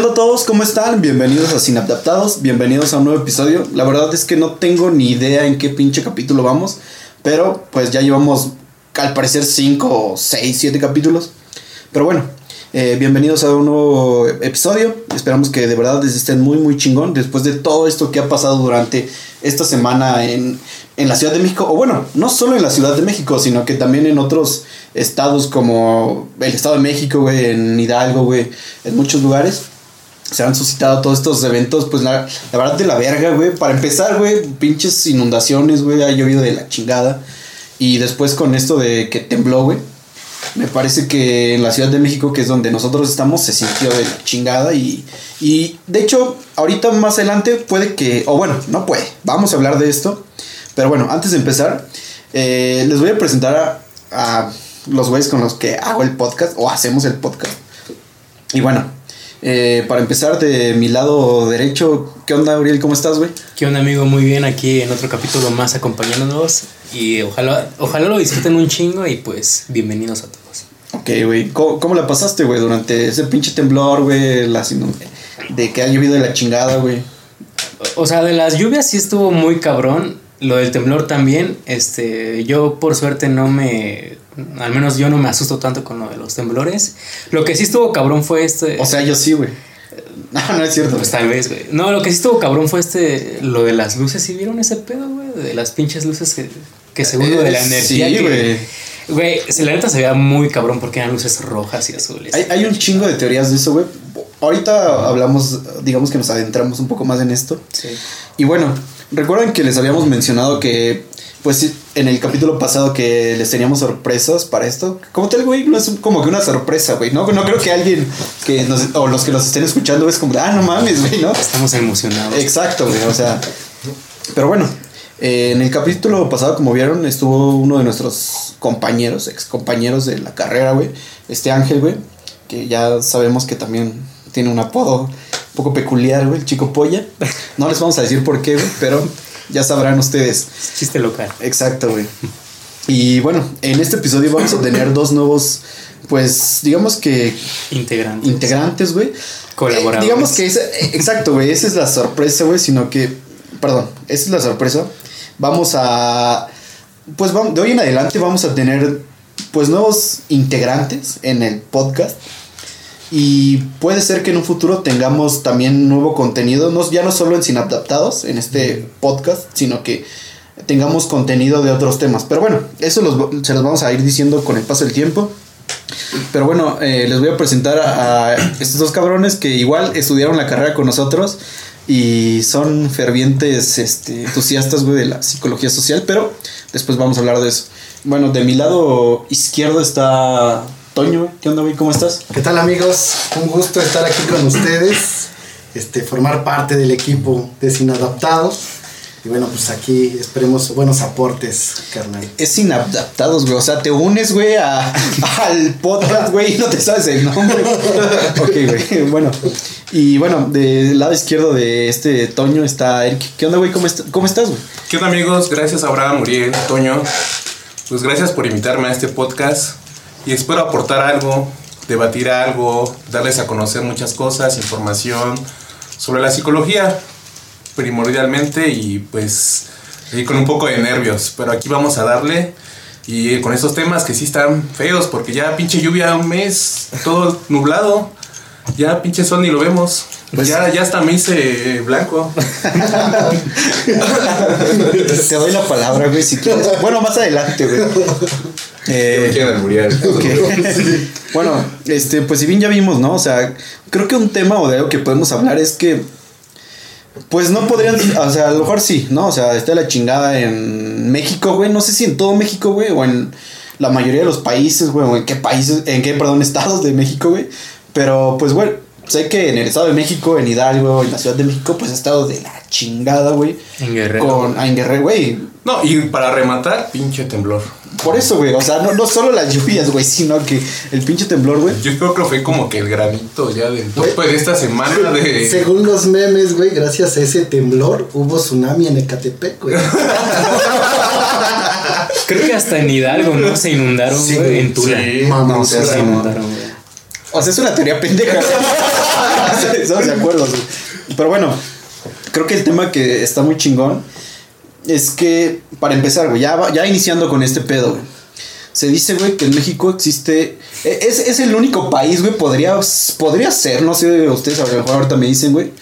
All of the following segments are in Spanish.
onda a todos? ¿Cómo están? Bienvenidos a Sin Adaptados, bienvenidos a un nuevo episodio. La verdad es que no tengo ni idea en qué pinche capítulo vamos, pero pues ya llevamos al parecer 5, 6, 7 capítulos. Pero bueno, eh, bienvenidos a un nuevo episodio. Esperamos que de verdad estén muy, muy chingón después de todo esto que ha pasado durante esta semana en, en la Ciudad de México. O bueno, no solo en la Ciudad de México, sino que también en otros estados como el Estado de México, güey, en Hidalgo, güey, en muchos lugares. Se han suscitado todos estos eventos, pues la, la verdad de la verga, güey. Para empezar, güey, pinches inundaciones, güey, ha llovido de la chingada. Y después con esto de que tembló, güey. Me parece que en la Ciudad de México, que es donde nosotros estamos, se sintió de la chingada. Y, y de hecho, ahorita más adelante puede que, o bueno, no puede, vamos a hablar de esto. Pero bueno, antes de empezar, eh, les voy a presentar a, a los güeyes con los que hago el podcast o hacemos el podcast. Y bueno, eh, para empezar de mi lado derecho, ¿qué onda, Uriel? ¿Cómo estás, güey? ¿Qué onda, amigo? Muy bien, aquí en otro capítulo más acompañándonos. Y ojalá, ojalá lo disfruten un chingo y pues bienvenidos a todos. Ok, güey. ¿Cómo, cómo la pasaste, güey, durante ese pinche temblor, güey? De que ha llovido de la chingada, güey. O sea, de las lluvias sí estuvo muy cabrón. Lo del temblor también. Este, yo por suerte no me. Al menos yo no me asusto tanto con lo de los temblores. Lo que sí estuvo cabrón fue este. O sea, yo sí, güey. No, no es cierto. Pues tal vez, güey. No, lo que sí estuvo cabrón fue este. Lo de las luces. ¿Sí vieron ese pedo, güey? De las pinches luces que. Que según lo de la Eh, energía. sí, güey. Güey, la neta se veía muy cabrón porque eran luces rojas y azules. Hay, hay un chingo de teorías de eso, güey. Ahorita hablamos, digamos que nos adentramos un poco más en esto. Sí. Y bueno, recuerdan que les habíamos mencionado que, pues en el capítulo pasado que les teníamos sorpresas para esto. Como tal, güey, no es como que una sorpresa, güey. No, no creo que alguien que nos, o los que nos estén escuchando es como, ah, no mames, güey, ¿no? Estamos emocionados. Exacto, güey, o sea. Pero bueno, eh, en el capítulo pasado, como vieron, estuvo uno de nuestros compañeros, ex compañeros de la carrera, güey. Este Ángel, güey, que ya sabemos que también tiene un apodo un poco peculiar, güey, el chico polla. No les vamos a decir por qué, güey, pero ya sabrán ustedes. Chiste local. Exacto, güey. Y bueno, en este episodio vamos a tener dos nuevos, pues, digamos que Integrantes. integrantes, güey. Colaboradores. Eh, digamos que esa, eh, exacto, güey, esa es la sorpresa, güey, sino que, perdón, esa es la sorpresa. Vamos a, pues vamos, de hoy en adelante vamos a tener, pues, nuevos integrantes en el podcast. Y puede ser que en un futuro tengamos también nuevo contenido, no, ya no solo en Sin Adaptados, en este podcast, sino que tengamos contenido de otros temas. Pero bueno, eso los- se los vamos a ir diciendo con el paso del tiempo. Pero bueno, eh, les voy a presentar a, a estos dos cabrones que igual estudiaron la carrera con nosotros y son fervientes este, entusiastas, güey, de la psicología social, pero después vamos a hablar de eso. Bueno, de mi lado izquierdo está Toño. ¿Qué onda, güey? ¿Cómo estás? ¿Qué tal amigos? Un gusto estar aquí con ustedes, este, formar parte del equipo de Sin Adaptados. Y bueno, pues aquí esperemos buenos aportes, carnal. Es inadaptados, güey. O sea, te unes, güey, a- al podcast, güey, y no te sabes el nombre. ok, güey. Bueno. Y bueno, del lado izquierdo de este Toño está Eric. ¿Qué onda, güey? ¿Cómo, est- ¿Cómo estás, güey? ¿Qué onda amigos? Gracias a Abraham, Muriel, Toño. Pues gracias por invitarme a este podcast y espero aportar algo, debatir algo, darles a conocer muchas cosas, información sobre la psicología primordialmente y pues y con un poco de nervios, pero aquí vamos a darle y con estos temas que sí están feos porque ya pinche lluvia un mes, todo nublado, ya pinche sol ni lo vemos. Pues- ya, ya hasta me hice blanco. Te doy la palabra, güey, si quieres. Bueno, más adelante, güey. Eh, Quieren alburear. ok. bueno, este, pues si bien ya vimos, ¿no? O sea, creo que un tema o de algo que podemos hablar es que. Pues no podrían, o sea, a lo mejor sí, ¿no? O sea, está la chingada en México, güey. No sé si en todo México, güey, o en la mayoría de los países, güey, o en qué países, en qué, perdón, estados de México, güey. Pero, pues, güey, sé que en el estado de México, en Hidalgo, en la ciudad de México, pues ha estado de la chingada, güey. En Guerrero. Con, en Guerrero, güey. No, y para rematar, pinche temblor. Por eso, güey. O sea, no, no solo las lluvias, güey, sino que el pinche temblor, güey. Yo creo que fue como que el granito ya del tope de esta semana de... Según los memes, güey, gracias a ese temblor hubo tsunami en Ecatepec, güey. Creo que hasta en Hidalgo, ¿no? Se inundaron, Sí, güey. En Tula. sí. Mamón, Se inundaron, güey. O sea, es una teoría pendeja. Estamos de acuerdo, güey. Pero bueno, creo que el tema que está muy chingón es que, para empezar, güey, ya, ya iniciando con este pedo, güey. Se dice, güey, que en México existe. e- Es, es el único país, güey, podría, podría ser, no sé, ustedes a lo mejor ahorita me dicen, güey.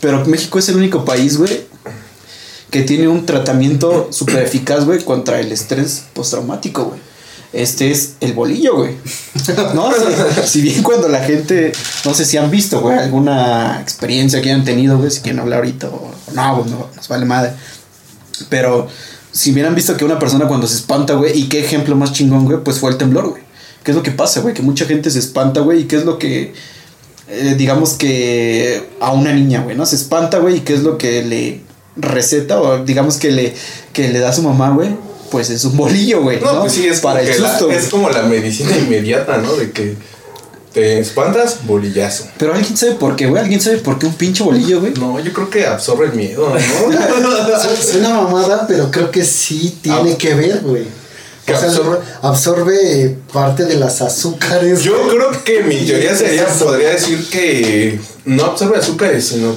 Pero México es el único país, güey, que tiene un tratamiento súper eficaz, güey, contra el estrés postraumático, güey. Este es el bolillo, güey. No, si, si bien cuando la gente, no sé si han visto, güey, alguna experiencia que hayan tenido, güey, si quieren hablar ahorita o no, güey, no, nos vale madre. Pero si bien han visto que una persona cuando se espanta, güey, y qué ejemplo más chingón, güey, pues fue el temblor, güey. ¿Qué es lo que pasa, güey? Que mucha gente se espanta, güey, y qué es lo que, eh, digamos que a una niña, güey, ¿no? Se espanta, güey, y qué es lo que le receta o digamos que le, que le da a su mamá, güey. Pues es un bolillo, güey. No, pues sí, es, para el la- es como la medicina inmediata, ¿no? De que te espantas, bolillazo. Pero alguien sabe por qué, güey. Alguien sabe por qué un pinche bolillo, güey. No, yo creo que absorbe el miedo, ¿no? Es una mamada, pero creo que sí tiene Ah. que ver, güey. ¿Qué O sea, absorbe? absorbe parte de las azúcares. Yo güey. creo que mi teoría sería, podría decir que no absorbe azúcares, sino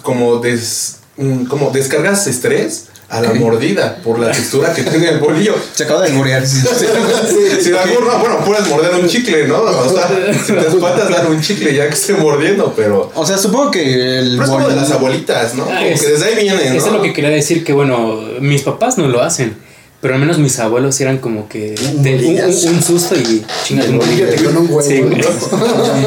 como des, mm, como descargas estrés a la mordida por la textura que tiene el bolillo. Se acaba de morir. Si la morra, bueno, puedes morder un chicle, ¿no? O sea, si te espantas dar un chicle ya que esté mordiendo, pero. O sea, supongo que el Pero es como de las abuelitas, ¿no? Como Ah, que es- desde ahí viene, ¿no? Eso es lo que quería decir, que bueno, mis papás no lo hacen. Pero al menos mis abuelos eran como que Un de- un, bolillas. un- un susto y chingas un bolillo. Bolillo con un huevo, Sí, güey.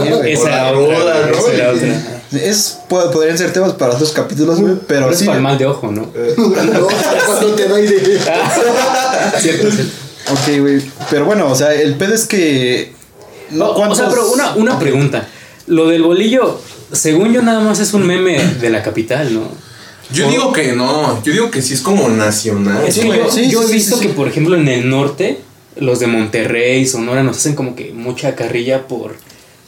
¿no? Esa otra, ¿no? esa era otra. Es, pod- podrían ser temas para otros capítulos, güey. Pero es sí. para el mal de ojo, ¿no? No, cuando te da aire. Cierto, cierto. Ok, güey. Pero bueno, o sea, el pedo es que. No, o ¿cuántos- sea, pero una, una pregunta. Lo del bolillo, según yo, nada más es un meme de la capital, ¿no? Yo digo que no, yo digo que sí es como nacional. Es que yo, sí, yo sí, he sí, visto sí. que, por ejemplo, en el norte, los de Monterrey, Sonora, nos hacen como que mucha carrilla por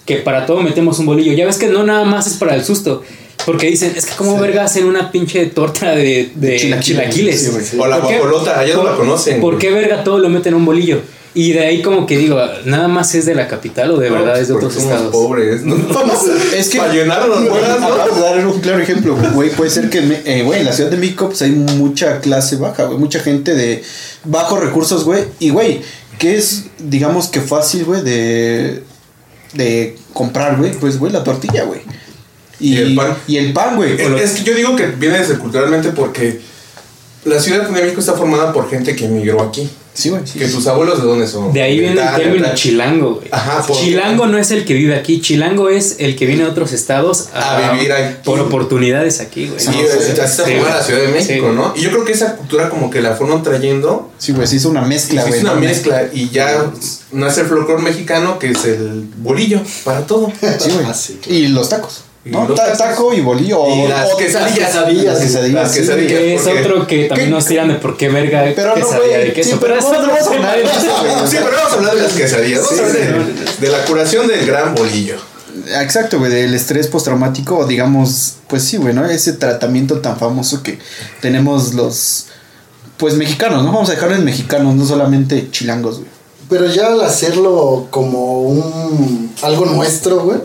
que para todo metemos un bolillo. Ya ves que no nada más es para el susto. Porque dicen, es que como verga hacen una pinche torta de, de Chilaquiles. chilaquiles. Sí, güey, sí. O la guajolota, allá no ¿Por- la conocen. ¿Por qué verga todo lo meten en un bolillo? Y de ahí como que digo, ¿nada más es de la capital o de No, verdad es de otros somos estados? pobres, ¿no? Es que- Para de dar un claro ejemplo, güey. Puede ser que, eh, güey, en la Ciudad de México pues hay mucha clase baja, güey. Mucha gente de bajos recursos, güey. Y, güey, que es, digamos que fácil, güey, de, de comprar, güey. Pues, güey, la tortilla, güey. Y el pan. Y el pan, güey. Es, es que yo digo que viene desde culturalmente porque la Ciudad de México está formada por gente que emigró aquí. Sí, güey. sí. Que tus abuelos de dónde son? De ahí viene el término chilango, güey. Ajá, porque- Chilango no es el que vive aquí, chilango es el que viene de otros estados A vivir aquí. por oportunidades aquí, güey. Sí, No, así está sí, formada la Ciudad de México, Sí. ¿no? Y yo creo que esa cultura como que la fueron trayendo Sí, güey, se hizo una mezcla, se güey. hizo una ¿no? mezcla y ya nace el folclore mexicano que es el bolillo para todo. Sí, güey. Ah, Y los tacos. ¿No? Ta- taco y bolillo. Y o- las o- quesadillas. Las quesadillas. Las sí. Que es porque- otro que también ¿Qué? nos tiran de por qué verga Pero no, quesadilla de queso. Sí, pero no no vamos a hablar de eso. Sí, pero vamos a hablar de las quesadillas. Vamos Sí, a hablar de, la curación del gran bolillo. Exacto, güey, del estrés postraumático, digamos, pues sí, güey, ¿no? Ese tratamiento tan famoso que tenemos los, pues mexicanos, ¿no? Vamos a dejarlo en mexicanos, no solamente chilangos, güey. Pero ya al hacerlo como un algo nuestro, güey,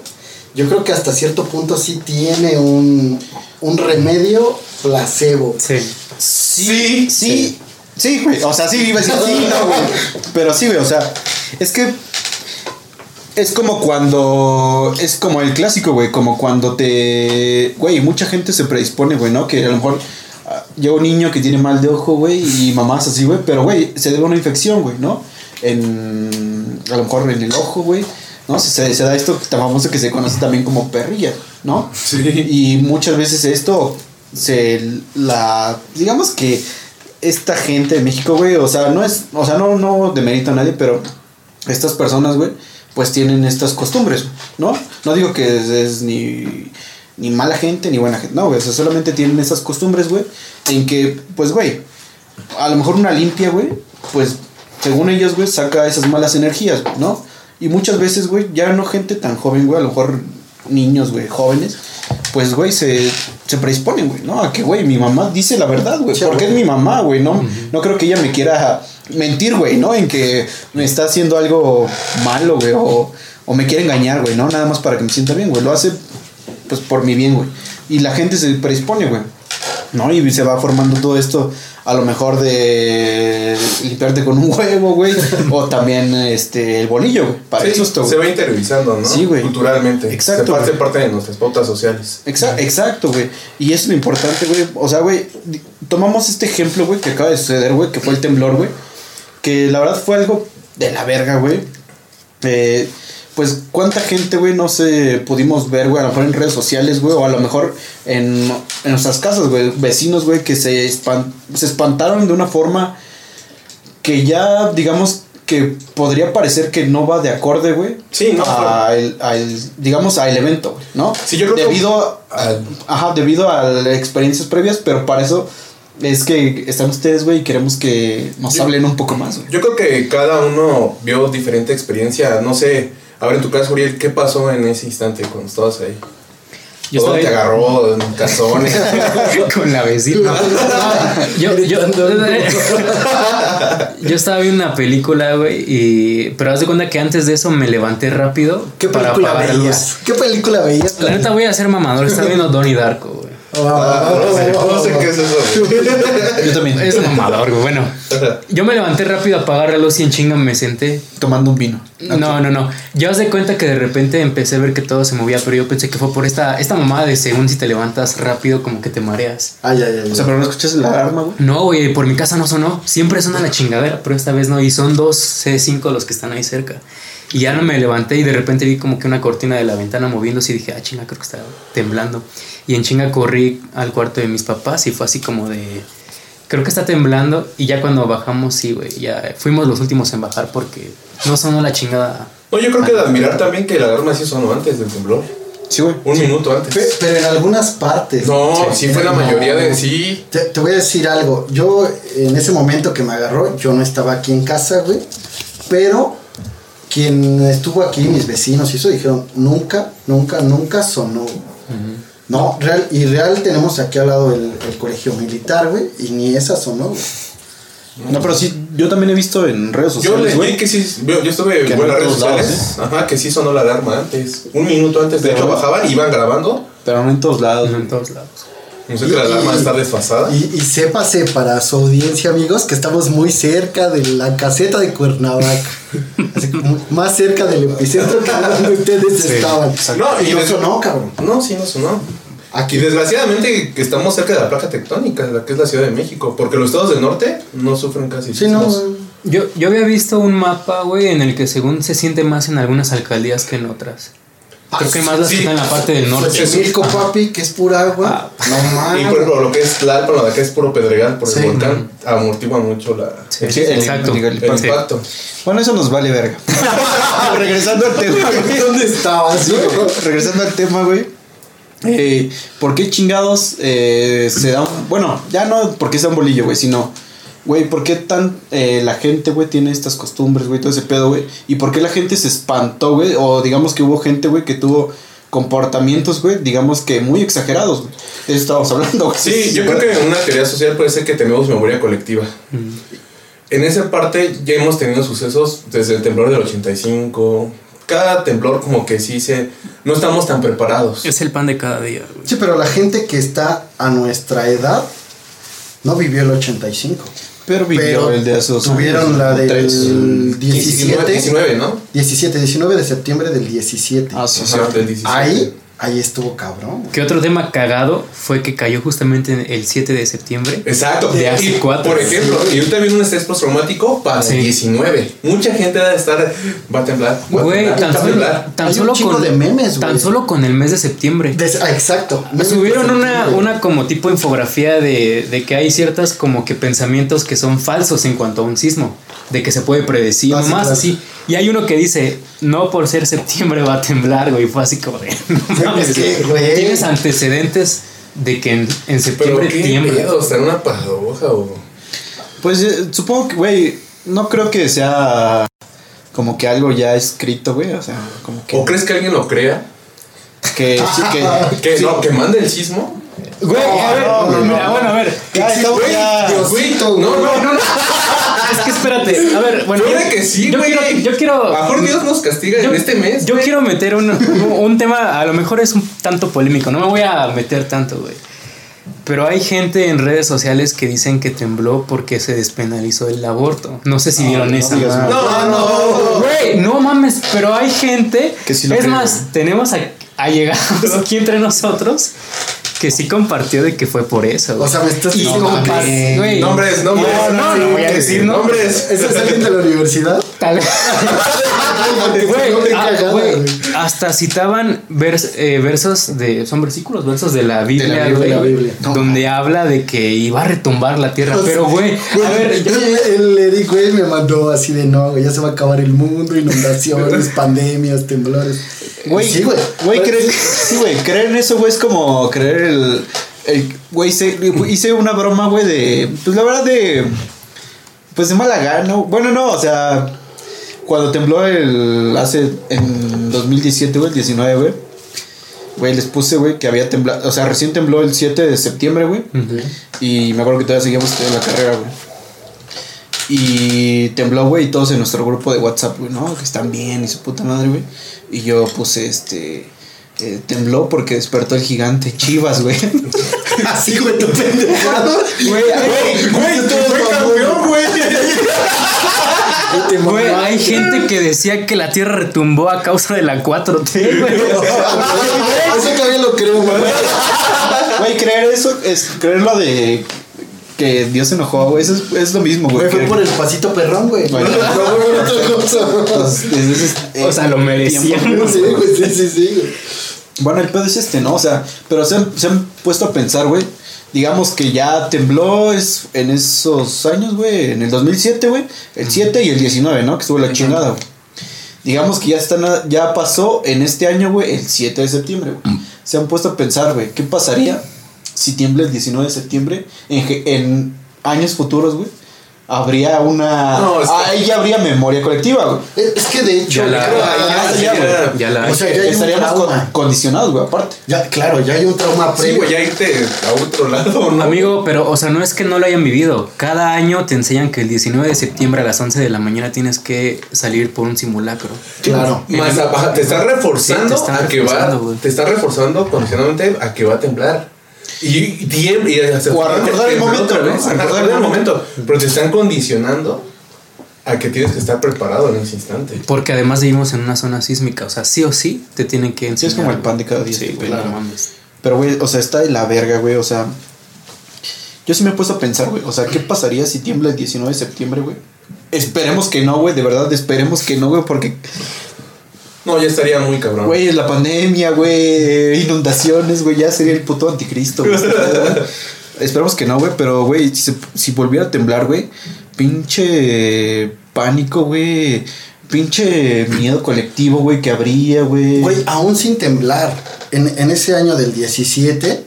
yo creo que hasta cierto punto sí tiene un, un remedio placebo. Sí. Sí, sí, sí, güey, o sea, sí, iba a decir sí, no, güey. Pero sí, güey, o sea, es que es como cuando, es como el clásico, güey, como cuando te, güey, mucha gente se predispone, güey, ¿no? Que a lo mejor llega un niño que tiene mal de ojo, güey, y mamás así, güey, pero, güey, se debe a una infección, güey, ¿no? En, a lo mejor en el ojo, güey, ¿no? Se, se da esto tan famoso que se conoce también como perrilla, ¿no? Sí. Y muchas veces esto se la digamos que esta gente de México, güey, o sea, no es, o sea, no no demerito a nadie, pero estas personas, güey, pues tienen estas costumbres, ¿no? No digo que es, es ni ni mala gente ni buena gente, no, güey, o sea, solamente tienen esas costumbres, güey, en que pues, güey, a lo mejor una limpia, güey, pues según ellos, güey, saca esas malas energías, ¿no? Y muchas veces, güey, ya no gente tan joven, güey, a lo mejor niños, güey, jóvenes, pues, güey, se, se predisponen, güey, ¿no? A que, güey, mi mamá dice la verdad, güey, Sí, porque es mi mamá, güey, ¿no? No creo que ella me quiera mentir, güey, ¿no? En que me está haciendo algo malo, güey, o, o me quiere engañar, güey, ¿no? Nada más para que me sienta bien, güey, lo hace pues por mi bien, güey. Y la gente se predispone, güey. ¿No? Y se va formando todo esto, a lo mejor de limpiarte con un huevo, güey. o también este el bolillo, güey. Para Sí, se va interiorizando, ¿no? Sí, güey. Culturalmente. Exacto, Se parte parte de nuestras pautas sociales. Exa- Exacto, güey. Y es lo importante, güey. O sea, güey, tomamos este ejemplo, güey, que acaba de suceder, güey, que fue el temblor, güey. Que la verdad fue algo de la verga, güey. Eh, pues, ¿cuánta gente, güey, no se pudimos ver, güey? A lo mejor en redes sociales, güey, o a lo mejor en, en nuestras casas, güey. Vecinos, güey, que se, espan- se espantaron de una forma que ya, digamos, que podría parecer que no va de acorde, güey. Sí, no, a el- a el- digamos, al evento, güey, ¿no? Sí, yo creo que- debido a, ajá, debido a experiencias previas, pero para eso es que están ustedes, güey, y queremos que nos Yo- hablen un poco más, güey. Yo creo que cada uno vio diferente experiencia. No sé, a ver, en tu caso, Uriel, ¿qué pasó en ese instante cuando estabas ahí? Yo ¿Todo te ahí- agarró en calzones? con la vecina. yo, yo, yo estaba viendo una película, güey, y pero haz de cuenta que antes de eso me levanté rápido ¿Qué para película apagar la luz. veías? ¿Qué película veías? La neta voy a ser mamador, estaba viendo Donnie Darko, güey. Ah, no sé, no sé qué es eso. güey. Yo también. Es mamador, güey. Bueno, yo me levanté rápido a apagar la luz y en chinga me senté. Tomando un vino. No, no, no. Yo os de cuenta que de repente empecé a ver que todo se movía, pero yo pensé que fue por esta, esta mamada de según si te levantas rápido, como que te mareas. Ay, ay, ay. O sea, pero no escuchas la alarma, güey. No, güey, por mi casa no sonó. Siempre suena la chingadera, pero esta vez no. Y son dos C5 los que están ahí cerca. Y ya no me levanté y de repente vi como que una cortina de la ventana moviéndose y dije, ah, chinga, creo que está temblando. Y en chinga corrí al cuarto de mis papás y fue así como de, creo que está temblando. Y ya cuando bajamos, sí, güey, ya fuimos los últimos en bajar porque no sonó la chingada. No, yo creo que de admirar también que la alarma sí sonó antes del temblor. Sí, güey. Un minuto antes. Pe- Pero en algunas partes. No, sí, fue la No. mayoría de sí. Te, te voy a decir algo. Yo, en ese momento que me agarró, yo no estaba aquí en casa, güey. Pero quien estuvo aquí, mis vecinos y eso, dijeron, nunca, nunca, nunca sonó. No, real, y real tenemos aquí al lado el, el colegio militar, güey, y ni esa sonó, güey. No, pero sí, yo también he visto en redes Yo sociales, leí güey. que sí, yo, yo estuve Que en en las redes todos lados, sociales, ajá, que sí sonó la alarma antes. Un minuto antes, de Pero- hecho bajaban, iban grabando. Pero no en todos lados, No en todos lados. No sé que la alarma está desfasada. Y, y sépase para su audiencia, amigos, que estamos muy cerca de la caseta de Cuernavaca. Así como más cerca del epicentro que donde ustedes estaban. No, y y no sonó, cabrón. No, sí, no sonó. Aquí. Y desgraciadamente que estamos cerca de la placa tectónica, la que es la Ciudad de México, porque los estados del norte no sufren casi. Sí, no. Yo, yo había visto un mapa, güey, en el que según se siente más en algunas alcaldías que en otras. Creo que más las sí. que en la parte del norte. Pues Milco, papi, que es pura agua. no Y por mames. ejemplo, lo que es Tlalpan, lo de acá es puro pedregal por Sí. el volcán, amortigua mucho la, Sí, el- exacto. el- el- el Sí. impacto. Bueno, eso nos vale verga. Regresando al tema, güey. ¿Dónde estabas? Regresando al tema, güey. Eh, ¿Por qué chingados eh, se da un- Bueno, ya no porque sea un bolillo, güey, sino... Güey, ¿por qué tan eh, la gente, güey, tiene estas costumbres, güey, todo ese pedo, güey? ¿Y por qué la gente se espantó, güey? O digamos que hubo gente, güey, que tuvo comportamientos, güey, digamos que muy exagerados, güey. De eso estábamos hablando, güey. Sí, yo creo que en una teoría social puede ser que tenemos memoria colectiva. En esa parte ya hemos tenido sucesos desde el temblor del 85. Cada temblor como que sí se... No estamos tan preparados. Es el pan de cada día, güey. Sí, pero la gente que está a nuestra edad no vivió el 85. Pero el de dos tuvieron años, la del tres. 17. 19, ¿no? 17, 19 de septiembre del 17. Ah, sí, sí. Ajá, del 17. ahí, ahí estuvo cabrón. Que otro tema cagado fue que cayó justamente el 7 de septiembre. Exacto. De hace Y, cuatro. Por ejemplo, y ahorita viene un estrés postraumático para Sí. el 19. Mucha gente debe estar... Va a temblar. va a Güey, temblar, tan va a solo, tan solo con de memes, güey. Tan solo con el mes de septiembre. Ah, exacto. Subieron una, Güey. una como tipo infografía de, de que hay ciertas como que pensamientos que son falsos en cuanto a un sismo, de que se puede predecir, Ah, sí, claro. así. Y hay uno que dice, no por ser septiembre va a temblar, güey, fue así como de, no mames, que, güey. tienes antecedentes de que en, en Pero septiembre qué tiembla. pedo, está en una paradoja o... Pues eh, supongo que, güey, no creo que sea como que algo ya escrito, güey. O sea, como que. ¿O crees que alguien lo crea? que, sí, que Que sí. no, que mande el sismo. Güey, a ver, no, no, mira, no. bueno, a ver. Ya estamos Güey, ya. Diosito, no, no, no, no. es que espérate. A ver, bueno. Puede que sí, yo quiero, yo quiero. A lo mejor Dios nos castiga yo- en este mes. Yo güey. quiero meter un, un tema, a lo mejor es un tanto polémico, no me voy a meter tanto, güey. Pero hay gente en redes sociales que dicen que tembló porque se despenalizó el aborto. No sé si vieron esa. digas madre. No, no. Güey, no mames, pero hay gente. Que sí lo es más, tenemos a, allegados aquí entre nosotros que sí compartió de que fue por eso. O sea, me estás diciendo Nombres, nombres. No, no, no voy a decir nombres. Nombres. ¿Ese es alguien de la universidad? Tal vez. Güey, Hasta citaban vers- eh, versos de. Son versículos, versos de la Biblia, Biblia, güey, de la Biblia. Donde habla de que iba a retumbar la tierra. Pero, güey, a ver, yo- el, el Eric, güey, me mandó así de no, güey, ya se va a acabar el mundo, inundaciones, pandemias, temblores. Güey, sí, güey. Güey, creer, sí, güey, creer en eso, güey, es como creer el. el güey, hice, hice una broma, güey, de. Pues la verdad, de. Pues de mala gana. Bueno, no, o sea. Cuando tembló el. Hace. En 2017, güey, el 19, güey. Güey, les puse, güey, que había temblado. O sea, recién tembló el 7 de septiembre, güey. Y me acuerdo que todavía seguíamos en la carrera, güey. Y tembló, güey, y todos en nuestro grupo de WhatsApp, güey, ¿no? Que están bien y su puta madre, güey. Y yo puse, este... eh, tembló porque despertó el gigante Chivas, güey. Así, güey, tu pendejado. Güey, güey, Fue campeón, güey. Güey, hay gente que decía que la tierra retumbó a causa de la 4T, güey. Eso todavía lo creo, güey. Güey, creer eso es creer lo de que Dios se enojó, güey. Eso es, es lo mismo, güey. Fue por el pasito perrón, güey. Bueno. Pues, es- es- es- O sea, lo merecían. tiempo, Sí, güey, sí, sí, sí, güey. Bueno, el pedo es este, ¿no? O sea, pero se han, se han puesto a pensar, güey. Digamos que ya tembló es en esos años, güey. En el 2007, güey. El 7 y el 19, ¿no? Que estuvo la chingada, güey. Digamos que ya están, ya pasó en este año, güey, el 7 de septiembre, güey. Se han puesto a pensar, güey, ¿qué pasaría si tiembla el 19 de septiembre en, en años futuros, güey? Habría una... No, es que- Ahí ya habría memoria colectiva, güey. Es que de hecho, Ya la- creo Ah, ya- ya, güey. Ya la. O sea, ya Estaríamos con- condicionados, güey, aparte. Ya, claro, ya hay un trauma Sí, previo. güey, ya irte a otro lado, ¿no? Amigo, pero, o sea, no es que no lo hayan vivido. Cada año te enseñan que el 19 de septiembre a las 11 de la mañana tienes que salir por un simulacro. Claro. Más abajo, te está reforzando Sí, te está a que va, te está reforzando condicionalmente a que va a temblar. Y, y, tiembla, y hasta- O a recordar el momento, ¿no? vez, A recordar el momento. Pero te están condicionando a que tienes que estar preparado en ese instante. Porque además vivimos en una zona sísmica. O sea, sí o sí te tienen que Sí, enseñar. es como el pan de cada día. Sí, claro. no mames. Pero, güey, o sea, está de la verga, güey. O sea, yo sí me he puesto a pensar, güey. O sea, ¿qué pasaría si tiembla el 19 de septiembre, güey? Esperemos que no, güey. De verdad, esperemos que no, güey. Porque, No, ya estaría muy cabrón. güey, es la pandemia, güey. Inundaciones, güey. Ya sería el puto anticristo, güey. Esperemos que no, güey. Pero, güey, si volviera a temblar, güey. Pinche pánico, güey. Pinche miedo colectivo, güey, que habría, güey. Güey, aún sin temblar, en, en ese año del 17,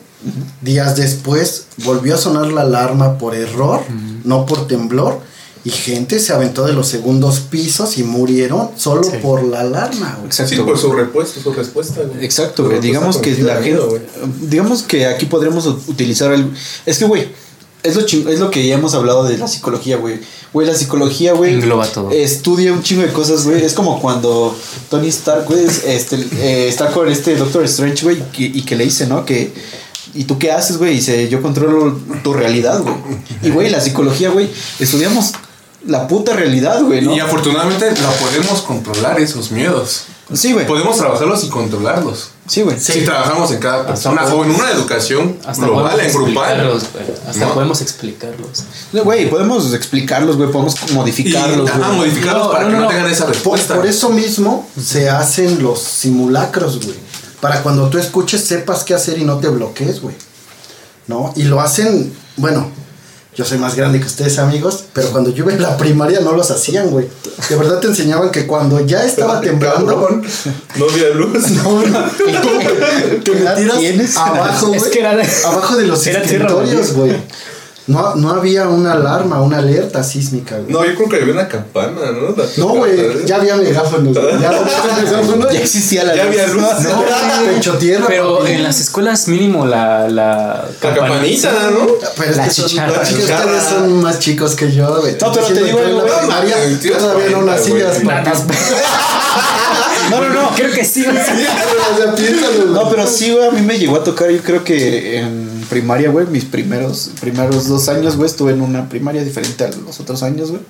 días después, volvió a sonar la alarma por error, no por temblor, y gente se aventó de los segundos pisos y murieron solo Sí. por la alarma, güey. Exacto. Sí, por su respuesta, su respuesta, güey. Exacto, güey. respuesta Digamos que la gente. miedo. Digamos que aquí podremos utilizar el. Es que, güey. Es lo, ching- es lo que ya hemos hablado de la psicología, güey. Güey, la psicología, güey. Engloba todo. Estudia un chingo de cosas, güey. Es como cuando Tony Stark, güey, es- este, eh, está con este Doctor Strange, güey, que- y que le dice, ¿no? Que. ¿Y tú qué haces, güey? Dice, yo controlo tu realidad, güey. Y, güey, la psicología, güey, estudiamos la puta realidad, güey, ¿no? Y afortunadamente la podemos controlar esos miedos. Sí, güey. Podemos trabajarlos y controlarlos. Sí, güey. Si trabajamos en cada persona Hasta o en una educación Hasta global, podemos en grupal. explicarlos, güey. Hasta ¿No? podemos explicarlos. Güey, podemos explicarlos, güey. Podemos Y modificarlos, ajá, güey. modificarlos No, para no, que no, no. tengan esa Por, respuesta. por eso mismo se hacen los simulacros, güey. Para cuando tú escuches sepas qué hacer y no te bloquees, güey. ¿No? Y lo hacen, bueno, yo soy más grande que ustedes, amigos, pero cuando yo iba en la primaria no los hacían, güey. De verdad te enseñaban que cuando ya estaba temblando, Cabrón, no había luz. no, no, te abajo, Es que era de- abajo de los escritorios, güey. No, no había una alarma, una alerta sísmica, güey. No, yo creo que había una campana, ¿no? La- No, güey, ya había megáfonos. güey. Ya. Ya existía la Ya había luz. No, güey, pecho tierra. Pero papi. en las escuelas mínimo la, la, La campanita, ¿no? Pero es La que chicharra. ustedes son más chicos que yo, güey. No, pero te digo algo, güey. No, Todavía no 40, nacías, güey. No, no, no. Creo que sí. O sea, piénsalo, güey. No, pero sí, güey, a mí me llegó a tocar, yo creo que en primaria, güey, mis primeros, primeros dos años, güey, estuve en una primaria diferente a los otros años, güey.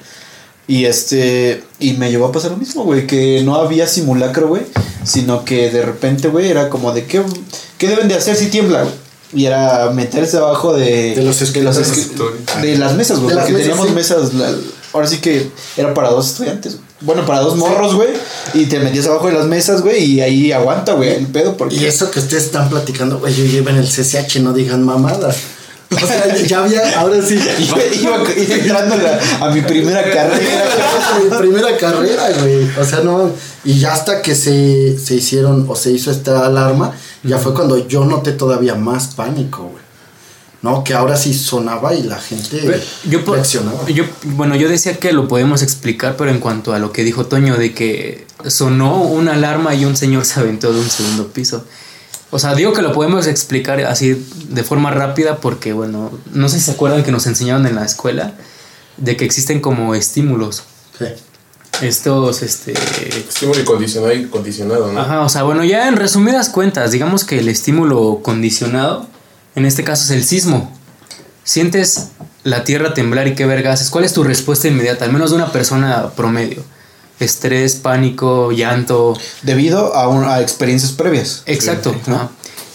Y este, y me llegó a pasar lo mismo, güey, que no había simulacro, güey, sino que de repente, güey, era como de, ¿qué, qué deben de hacer si tiembla, güey? Y era meterse abajo de, De los escri- de las mesas, güey, De porque mesas, teníamos sí. mesas, la- ahora sí que era para dos estudiantes, güey. Bueno, para dos morros, güey, y te metías abajo de las mesas, güey, y ahí aguanta, güey, el pedo, porque... Y eso que ustedes están platicando, güey, yo llevo en el CCH, no digan mamadas. O sea, ya había, ahora sí. Iba, iba- iba entrando a, la- a mi primera carrera. Mi primera carrera, güey. O sea, no. Y ya hasta que se, se hicieron o se hizo esta alarma, ya fue cuando yo noté todavía más pánico, güey. No, que ahora sí sonaba y la gente Pero yo, yo, bueno, yo decía que lo podemos explicar, pero en cuanto a lo que dijo Toño, de que sonó una alarma y un señor se aventó de un segundo piso. O sea, digo que lo podemos explicar así de forma rápida porque, bueno, no sé si se acuerdan que nos enseñaron en la escuela de que existen como estímulos. Sí. Estos, este... Estímulo y condicionado y condicionado, ¿no? Ajá, o sea, bueno, ya en resumidas cuentas, digamos que el estímulo condicionado, en este caso es el sismo. Sientes la tierra temblar y qué verga haces. ¿Cuál es tu respuesta inmediata? Al menos de una persona promedio. Estrés, pánico, llanto. Debido a, un- a experiencias previas. Exacto.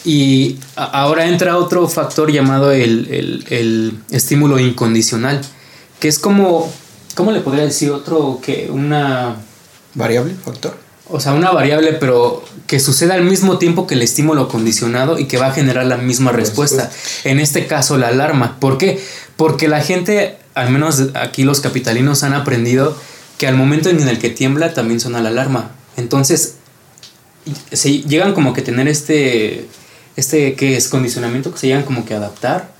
Y ahora entra otro factor llamado el, el- el estímulo incondicional, que es como, ¿cómo le podría decir otro que una... Variable, factor. O sea, una variable, pero que suceda al mismo tiempo que el estímulo condicionado y que va a generar la misma respuesta. En este caso, la alarma. ¿Por qué? Porque la gente, al menos aquí los capitalinos han aprendido que al momento en el que tiembla también suena la alarma. Entonces, se llegan como que tener este, este, ¿qué es? Condicionamiento que se llegan como que a adaptar.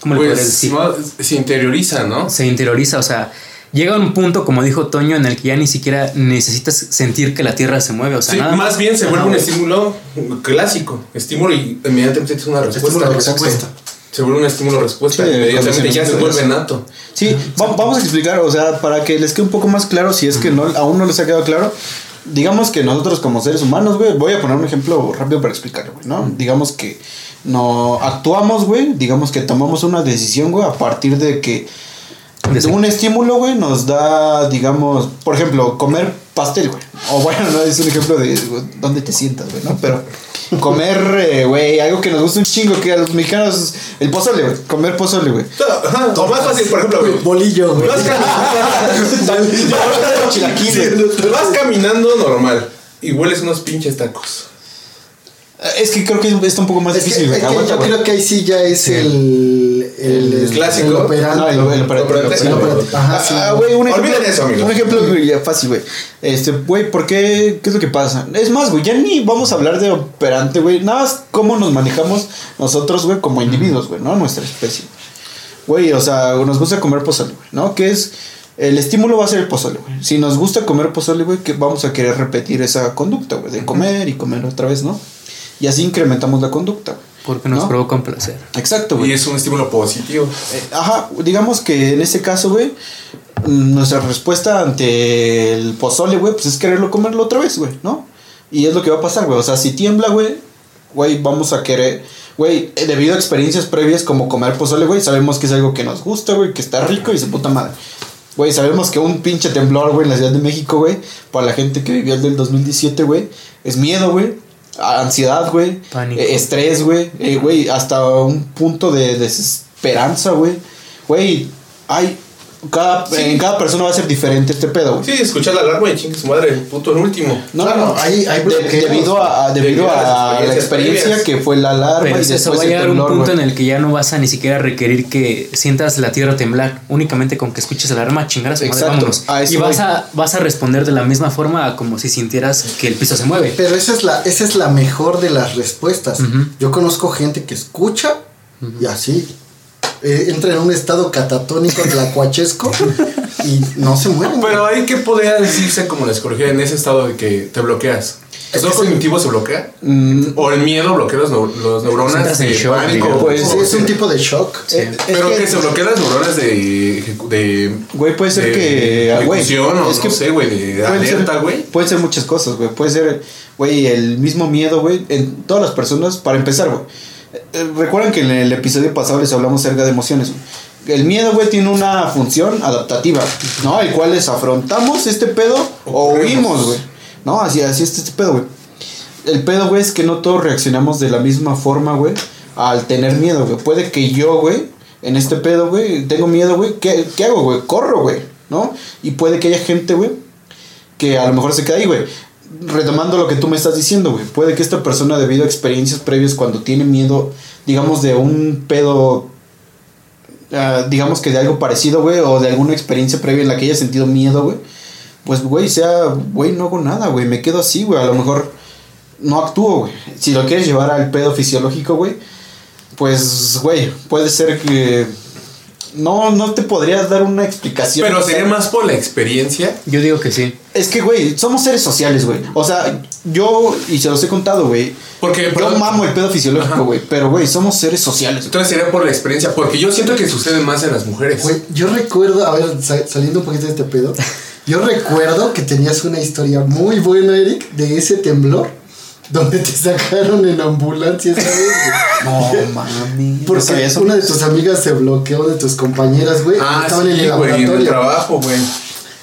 ¿Cómo le Pues decir? no, se interioriza, ¿no? se interioriza, o sea, llega un punto, como dijo Toño, en el que ya ni siquiera necesitas sentir que la tierra se mueve, o sea, Sí, nada más bien se vuelve un estímulo clásico. Estímulo y inmediatamente es una respuesta. Estímulo Exacto. respuesta. Se vuelve un estímulo respuesta. Sí, inmediatamente ya se vuelve nato. Sí, va- vamos a explicar, o sea, para que les quede un poco más claro, si es que no, aún no les ha quedado claro. Digamos que nosotros como seres humanos, güey, voy a poner un ejemplo rápido para explicarlo, güey, ¿no? Digamos que no actuamos, güey, digamos que tomamos una decisión, güey, a partir de que De un estímulo, güey, nos da, digamos, por ejemplo, comer pastel, güey. O bueno, no es un ejemplo de dónde te sientas, güey, ¿no? Pero comer, eh, güey, algo que nos gusta un chingo, que a los mexicanos, el pozole, güey, comer pozole, güey. O más fácil, por ejemplo, güey. Bolillo, güey. Vas, cam- Chilaquiles. vas caminando normal y hueles unos pinches tacos. Es que creo que está un poco más Es difícil, güey. yo creo que ahí sí ya es el, el, El clásico. el operante. No, el, Operante. Ah, güey, un ejemplo. Olviden eso, amigos. Un ejemplo, ya fácil, güey. Este, güey, ¿por qué? ¿Qué es lo que pasa? Es más, güey, ya ni vamos a hablar de operante, güey. Nada más cómo nos manejamos nosotros, güey, como individuos, güey, ¿no? Nuestra especie. Güey, o sea, nos gusta comer pozole, güey, ¿no? Que es. El estímulo va a ser el pozole, güey. Si nos gusta comer pozole, güey, que vamos a querer repetir esa conducta, güey, de comer y comer otra vez, ¿no? Y así incrementamos la conducta, güey. Porque nos ¿no? provoca un placer. Exacto, güey. Y es un estímulo positivo. Eh, ajá, digamos que en este caso, güey, mm, nuestra respuesta ante el pozole, güey, pues es quererlo comerlo otra vez, güey, ¿no? Y es lo que va a pasar, güey. O sea, si tiembla, güey, güey, vamos a querer, güey, eh, debido a experiencias previas como comer pozole, güey, sabemos que es algo que nos gusta, güey, que está rico y se puta madre. Güey, sabemos que un pinche temblor, güey, en la Ciudad de México, güey, para la gente que vivió el del 2017, güey, es miedo, güey, ansiedad, güey, Pánico. eh, estrés, güey, eh, güey, hasta un punto de desesperanza, güey. Güey, hay cada Sí. en cada persona va a ser diferente este pedo, güey. Sí, escuchar la alarma y chingue su madre, puto el último. No, Claro, no, no. hay- hay De- bloqueos. debido a, a- debido Debido a a la experiencia previas. que fue la alarma Pero y es eso, después va a llegar un punto güey. en el que ya no vas a ni siquiera requerir que sientas la tierra temblar. Únicamente con que escuches la alarma, chingar a su madre, Exacto, vámonos. a eso Y vas voy. a, vas a responder de la misma forma a como si sintieras que el piso se mueve. Pero esa es la, esa es la mejor de las respuestas. Ujú. Yo conozco gente que escucha y así. Eh, entra en un estado catatónico, tlacuachesco, y no se mueren. güey. Pero ahí que podría decirse como la psicología en ese estado de que te bloqueas. ¿El estado cognitivo se bloquea? Mm, ¿O el miedo bloquea los, neu- los neuronas de shock, pánico? Pues, Sí, es un tipo de shock. eh, es Pero que, que- se bloquean las neuronas de... de Güey, puede ser de que. ah, Güey, o es que no sé, güey, de ser- alerta, güey. Pueden ser muchas cosas, güey. Puede ser, güey, el mismo miedo, güey, en todas las personas. Para empezar, güey. Eh, Recuerdan que en el episodio pasado les hablamos acerca de emociones. El miedo, güey, tiene una función adaptativa, ¿no? El cual es afrontamos este pedo o huimos, güey. No, así, así es este pedo, güey. El pedo, güey, es que no todos reaccionamos de la misma forma, güey, al tener miedo, güey. Puede que yo, güey, en este pedo, güey, tengo miedo, güey. ¿Qué, ¿Qué hago, güey? Corro, güey, ¿no? Y puede que haya gente, güey, que a lo mejor se queda ahí, güey. Retomando lo que tú me estás diciendo, güey. Puede que esta persona, debido a experiencias previas, cuando tiene miedo, digamos, de un pedo, ah, digamos que de algo parecido, güey, o de alguna experiencia previa en la que haya sentido miedo, güey, pues, güey, sea, güey, no hago nada, güey, me quedo así, güey. A lo mejor no actúo, güey. Si lo quieres llevar al pedo fisiológico, güey, pues, güey, puede ser que. No, no te podrías dar una explicación. Pero sería más por la experiencia. Yo digo que sí. Es que, güey, somos seres sociales, güey. O sea, yo, y se los he contado, güey. Porque, Yo perdón, mamo el pedo fisiológico, güey. Pero, güey, somos seres sociales. Entonces sería por la experiencia. Porque yo siento que sucede más en las mujeres. Güey, yo recuerdo, a ver, sa- saliendo un poquito de este pedo, yo recuerdo que tenías una historia muy buena, Eric, de ese temblor, donde te sacaron en ambulancia, ¿sabes? güey? No, mami. Porque ¿No eso? una de tus amigas se bloqueó de tus compañeras, güey. Ah, estaban sí, en el güey, en el laboratorio. trabajo, güey.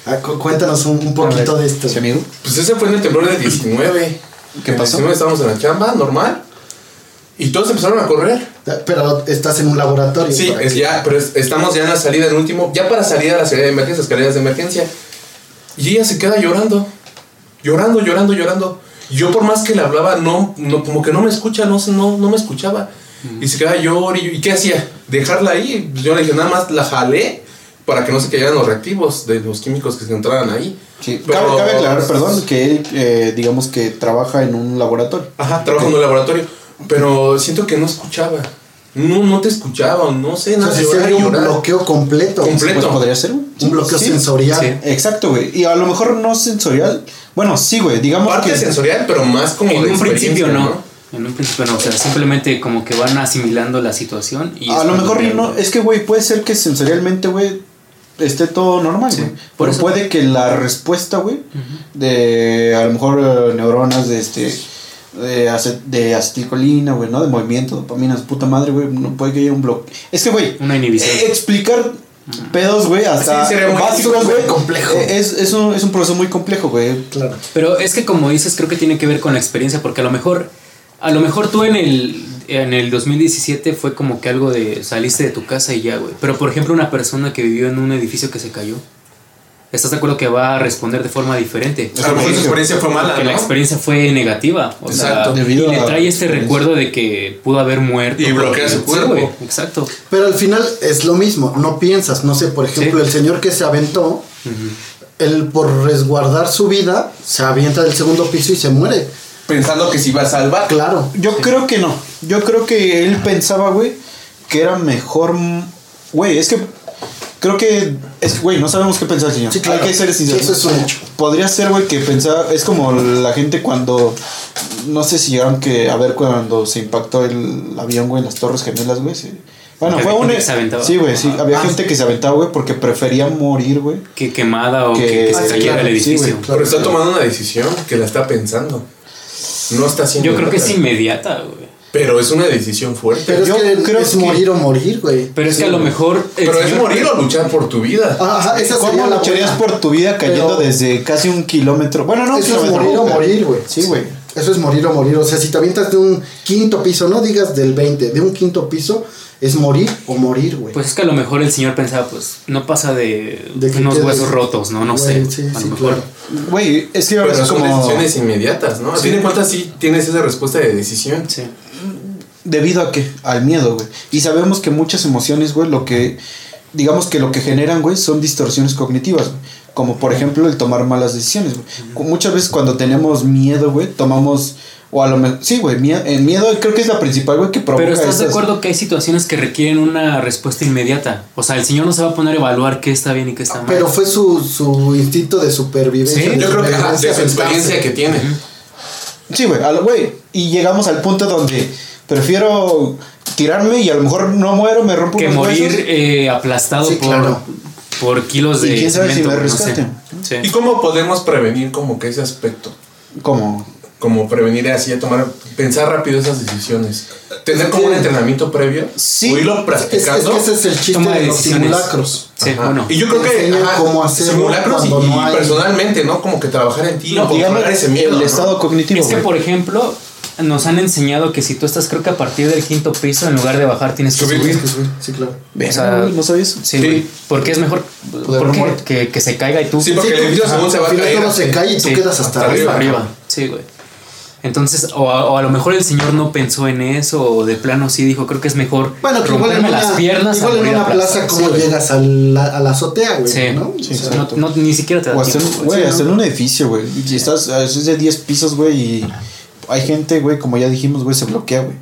Ah, cu- cuéntanos un, un poquito de esto. ¿sí, amigo? Pues ese fue en el temblor del 19. ¿Qué En el pasó? 19 estábamos en la chamba, normal. Y todos empezaron a correr. Pero estás en un laboratorio. Sí, es que- ya, pero es- estamos ya en la salida, en el último, ya para salir a la salida de emergencia, escaleras de emergencia. Y ella se queda llorando, llorando, llorando, llorando. Yo por más que le hablaba, no, no como que no me escucha, no, no, no me escuchaba. Y se queda llorando. ¿Y qué hacía? Dejarla ahí. Yo le dije, nada más la jalé para que no se cayeran los reactivos de los químicos que se entraran ahí. Sí. Pero- Cabe, cabe aclarar, perdón, que Eric, eh, digamos que trabaja en un laboratorio. Ajá, trabajo en un laboratorio. Pero siento que no escuchaba. No, no te escuchaba, no sé, O nada. sea, llorar y había un bloqueo completo. Completo. Pues podría ser. Un bloqueo Sí. sensorial. Sí. Exacto, güey. Y a lo mejor no sensorial. Bueno, sí, güey. Digamos Parte que. sensorial, pero más como En de un principio no. En un principio no. O sea, simplemente como que van asimilando la situación y. A lo mejor no. Es que, güey, puede ser que sensorialmente, güey, esté todo normal, güey. Pero eso. puede que la respuesta, güey, de a lo mejor eh, neuronas de este. De, ace- de acetilcolina, güey, ¿no? De movimiento, dopamina, su puta madre, güey. No puede que haya un bloque. Es que, güey, Una inhibición. eh, explicar pedos, güey, hasta Sí, básicos, güey. complejo. eh, Es, es, un, es un proceso muy complejo, güey. Claro. Pero es que como dices, creo que tiene que ver con la experiencia, porque a lo mejor, a lo mejor tú en el, en el 2017 fue como que algo de saliste de tu casa y ya, güey. Pero por ejemplo, una persona que vivió en un edificio que se cayó, ¿estás de acuerdo que va a responder de forma diferente? A lo mejor su experiencia fue mala, Porque ¿no? la experiencia fue negativa. O Exacto. sea, Debido y le trae este recuerdo de que pudo haber muerto. Y bloquea su cuerpo. exacto. Pero al final es lo mismo, no piensas, no sé, por ejemplo, Sí. el señor que se aventó, él por resguardar su vida, se avienta del segundo piso y se muere. Pensando que se iba a salvar. Claro. Yo creo que no. Yo creo que él pensaba, güey, que era mejor. Güey, es que. Creo que. Es, güey, no sabemos qué pensar, señor. Sí, claro. Hay que ser Sí, sinceros. eso es un hecho. Podría ser, güey, que pensaba. Es como la gente cuando. No sé si llegaron que a ver cuando se impactó el avión, güey, en las Torres Gemelas, güey. sí. Bueno, fue había un. gente que se aventaba. Sí, güey, sí. Había Ah, gente que se aventaba, güey, porque prefería morir, güey. Que quemada o Que- que, que se Ah, sí, cayera claro, el sí, edificio. Pero está tomando una decisión que la está pensando. No está haciendo Yo creo que es inmediata, güey. Pero es una decisión fuerte. Pero Yo es que creo es que- morir o morir, güey. Pero es que a lo mejor. Pero es morir o luchar por tu vida. Ajá, esa ¿Cómo lucharías por tu vida cayendo Pero- desde casi un kilómetro? Bueno, no, Eso es morir o morir, güey. Sí, güey. Eso es morir o morir. O sea, si te avientas de un quinto piso, no digas del 20, de un quinto piso, es morir o morir, güey. Pues es que a lo mejor el señor pensaba, pues no pasa de, De unos huesos rotos, ¿no? No sé. Güey, sí, a sí, lo mejor. claro. Güey, es que Pero es son como. decisiones inmediatas, ¿no? A fin de cuentas sí tienes esa respuesta de decisión. Sí. Debido a qué? Al miedo, güey. Y sabemos que muchas emociones, güey, lo que. Digamos que lo que generan, güey, son distorsiones cognitivas, güey. Como por ejemplo el tomar malas decisiones, güey. Muchas veces cuando tenemos miedo, güey, tomamos O a lo mejor, sí, güey, mie- el miedo creo que es la principal, güey, que provoca Pero estás de acuerdo que hay situaciones que requieren una respuesta inmediata. O sea, el señor no se va a poner a evaluar qué está bien y qué está mal. Pero fue su, su instinto de supervivencia. Sí, de Yo creo que de su experiencia que tiene. Sí, güey, a lo- güey. Y llegamos al punto donde prefiero tirarme y a lo mejor no muero, me rompo que unos morir eh, aplastado Sí, por, claro. por kilos Y de quién sabe si cemento, me no sé. rescaten. Sí. ¿Y cómo podemos prevenir como que ese aspecto? Como Como prevenir así, a tomar, pensar rápido esas decisiones. Tener como un entrenamiento previo. Sí. O irlo Es, es practicando. que ese es el chiste Toma de de los simulacros. Sí, bueno. Y yo creo que ajá, cómo hacerlo simulacros y, no y hay- personalmente, ¿no? Como que trabajar en ti, no, digamos ese miedo. el ¿no? estado cognitivo. Es que, güey. por ejemplo, nos han enseñado que si tú estás, creo que a partir del quinto piso, en lugar de bajar, tienes que Subir. subir. Es que sí, sí, claro. Verga, o sea, güey, no sabías. Sí, güey. Porque es mejor porque que, que se caiga y tú Sí, porque el edificio según se va a caer. todo se cae y tú Sí, quedas hasta, hasta arriba. Sí, güey. Entonces, o a, o a lo mejor el señor no pensó en eso, o de plano sí dijo, creo que es mejor Bueno, que igual en una, las piernas. igual en una plaza, ¿cómo Sí, güey. llegas a la, a la azotea, güey? Sí, ¿no? Sí, O sea, No, no, ni siquiera te da O hasta, en, tiempo, güey, sí, hasta ¿no? en un edificio, güey. Y estás, veces de 10 pisos, güey, y hay gente, güey, como ya dijimos, güey, se bloquea, güey.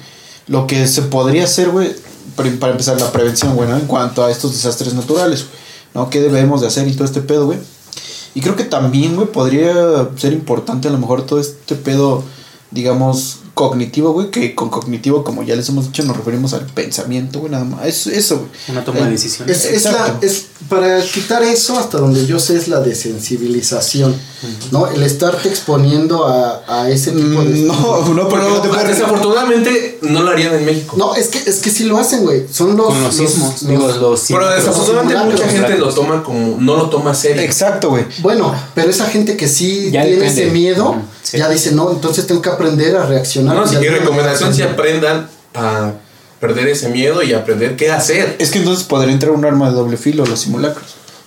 Lo que se podría hacer, güey, para empezar la prevención, güey, ¿no? En cuanto a estos desastres naturales, güey, ¿no? ¿Qué debemos de hacer y todo este pedo, güey? Y creo que también, güey, podría ser importante a lo mejor todo este pedo, digamos, cognitivo, güey, que con cognitivo, como ya les hemos dicho, nos referimos al pensamiento, güey, nada más. Es, eso, güey. Una toma de decisiones. Es, es la, Exacto. es, para quitar eso, hasta donde yo sé, es la desensibilización, ¿no? El estarte exponiendo a, a ese tipo de... Mm, No, no, pero desafortunadamente no lo harían en México. No, es que, es que sí lo hacen, güey. Son los... Con los sismos, los- digo, los Pero desafortunadamente mucha gente lo toma como, no lo toma serio. Exacto, güey. Bueno, pero esa gente que sí Ya tiene depende. ese miedo, sí. ya dice, no, entonces tengo que aprender a reaccionar. No, sí, Ya y recomendación si aprendan a perder ese miedo y aprender qué hacer. Es que entonces podría entrar un arma de doble filo, los simulacros.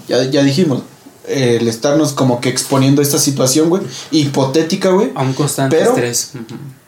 Ya, ya dijimos, eh, el estarnos como que exponiendo esta situación, güey, hipotética, güey. A un constante Pero- estrés.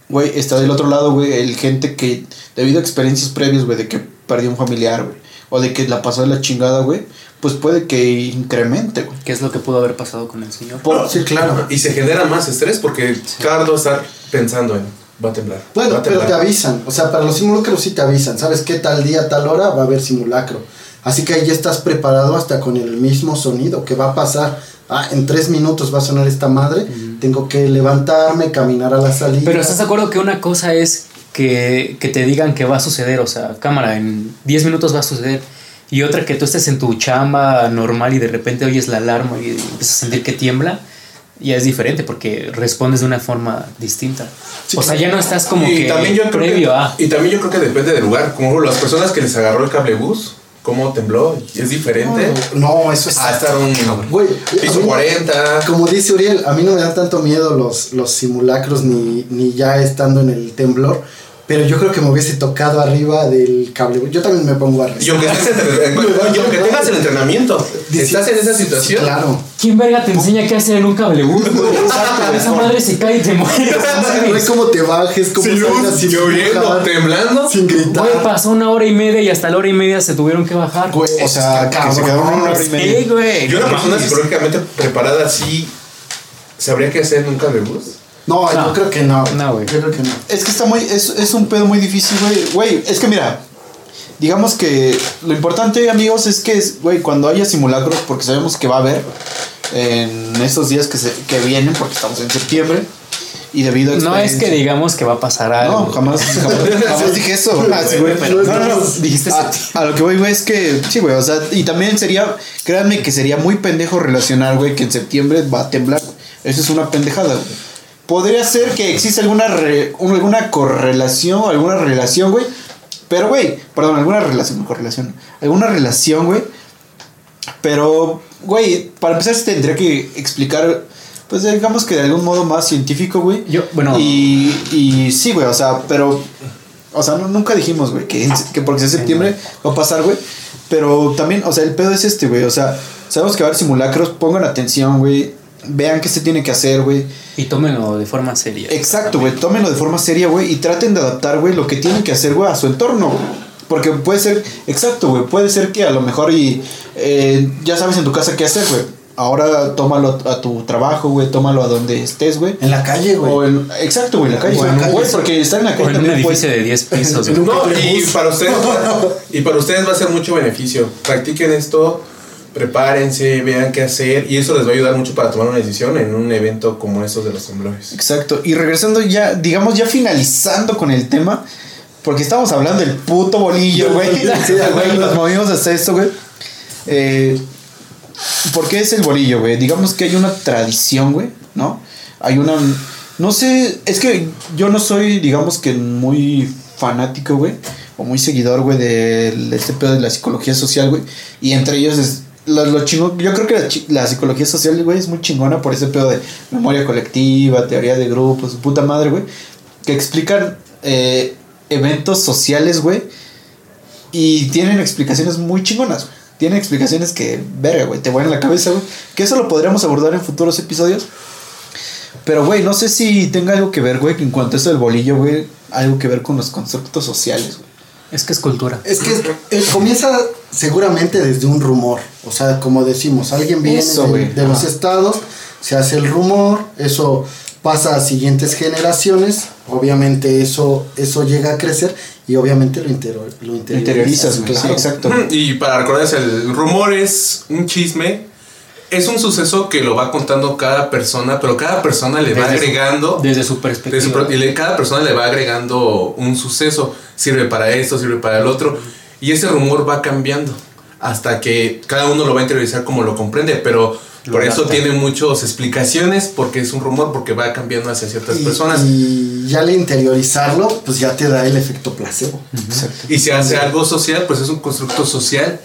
Güey, está del otro lado, güey, el gente que, debido a experiencias previas, güey, de que perdió un familiar, güey, o de que la pasó de la chingada, güey, pues puede que incremente, güey. ¿Qué es lo que pudo haber pasado con el señor? Por- Sí, claro. Y se genera más estrés porque cada rato estar pensando en va a temblar. Bueno, pero te avisan. O sea, para los simulacros sí te avisan. ¿Sabes qué? Tal día, tal hora va a haber simulacro. Así que ahí ya estás preparado hasta con el mismo sonido que va a pasar. Ah, en tres minutos va a sonar esta madre. Tengo que levantarme, caminar a la salida. Pero ¿estás de acuerdo que una cosa es que, que te digan que va a suceder? O sea, cámara, en 10 minutos va a suceder. Y otra que tú estés en tu chamba normal y de repente oyes la alarma y empiezas a sentir que tiembla. Ya es diferente porque respondes de una forma distinta. Sí, o sea, ya no estás como y que también yo creo previo que, a... Y también yo creo que depende del lugar. Como las personas que les agarró el cablebús, cómo tembló, es diferente. No, eso es. A estar un Güey, piso a mí- 40. Como dice Uriel, a mí no me dan tanto miedo los, los simulacros ni, ni ya estando en el temblor. Pero yo creo que me hubiese tocado arriba del cable. Yo también me pongo a Y aunque, estés entre- y aunque tengas el entrenamiento, estás en esa situación. Claro. ¿Quién verga te enseña qué hacer en un cablebús? Exacto, esa madre se cae y te mueres. No hay cómo te bajes, salgas sin lloviendo, temblando. sin gritar. Güey, pasó una hora y media y hasta la hora y media se tuvieron que bajar. Güey, O sea, que se quedaron una hora y media. Sí, güey. Y una persona psicológicamente preparada así, ¿sabría qué hacer en un cablebús? No, No. yo creo que no. No, güey. Yo creo que no. Es que está muy, es, es un pedo muy difícil, güey. Güey, es que mira, digamos que lo importante, amigos, es que, es, güey, cuando haya simulacros, porque sabemos que va a haber en estos días que, se, que vienen, porque estamos en septiembre, y debido a No es que digamos que va a pasar algo. No, jamás, jamás, jamás dije eso. Ah, sí, güey. pero- No, no, no. Dijiste a, a lo que voy, güey, es que, sí, güey, o sea, y también sería, créanme que sería muy pendejo relacionar, güey, que en septiembre va a temblar. Eso es una pendejada, güey. Podría ser que exista alguna, re- un- alguna correlación, alguna relación, güey. Pero, güey, perdón, alguna relación, correlación. Alguna relación, güey. Pero, güey, para empezar se tendría que explicar, pues digamos que de algún modo más científico, güey. Yo, bueno. Y, y sí, güey, o sea, pero. O sea, no- nunca dijimos, güey, que, en- que porque sea septiembre va a pasar, güey. Pero también, o sea, el pedo es este, güey. O sea, sabemos que va a haber simulacros, pongan atención, güey. Vean qué se tiene que hacer, güey. Y tómenlo de forma seria. Exacto, güey. Tómenlo de forma seria, güey. Y traten de adaptar, güey, lo que tienen que hacer, güey, a su entorno, güey. Porque puede ser, exacto, güey. Puede ser que a lo mejor y eh, ya sabes en tu casa qué hacer, güey. ahora tómalo a tu trabajo, güey, tómalo a donde estés, güey. En la calle, O güey. en, exacto, güey, en la calle. O en la calle, Güey, sí. porque estar en la O calle en un edificio de 10 pisos, güey. No, y para ustedes y para ustedes va a ser mucho beneficio. Practiquen esto, prepárense, vean qué hacer y eso les va a ayudar mucho para tomar una decisión en un evento como estos de los temblores. Exacto. Y regresando ya, digamos, ya finalizando con el tema, porque estamos hablando del puto bolillo, güey. Güey, nos movimos hasta esto, güey. Eh, ¿Por qué es el bolillo, güey? Digamos que hay una tradición, güey, ¿no? Hay una... No sé, es que yo no soy, digamos que muy fanático, güey, o muy seguidor, güey, de este pedo de la psicología social, güey. Y entre ellos es... Lo, lo chingón, yo creo que la, psicología social, güey, es muy chingona por ese pedo de memoria colectiva, teoría de grupos, puta madre, güey, que explican eh, eventos sociales, güey, y tienen explicaciones muy chingonas, güey. Tienen explicaciones que, verga, güey, te vuelan la cabeza, güey. Que eso lo podríamos abordar en futuros episodios. Pero, güey, no sé si tenga algo que ver, güey, en cuanto a eso del bolillo, güey, algo que ver con los constructos sociales, güey. Es que es cultura. Es que eh, comienza seguramente desde un rumor. O sea, como decimos, alguien viene Eso, de, los estados, se hace el rumor, eso pasa a siguientes generaciones, obviamente eso, eso llega a crecer y obviamente lo, intero- lo interiorizas. Interiorizas, güey. Sí, claro. exacto. Y para recordarles, el rumor es un chisme, es un suceso que lo va contando cada persona, pero cada persona le va su- agregando... Desde su perspectiva. su y le- cada persona le va agregando un suceso, sirve para esto, sirve para el otro, y ese rumor va cambiando hasta que cada uno lo va a interiorizar como lo comprende, pero Lo por eso tiene muchas explicaciones, porque es un rumor, porque va cambiando hacia ciertas Y, personas. y ya al interiorizarlo, pues ya te da el efecto placebo. Exacto. Y si hace algo social, pues es un constructo social,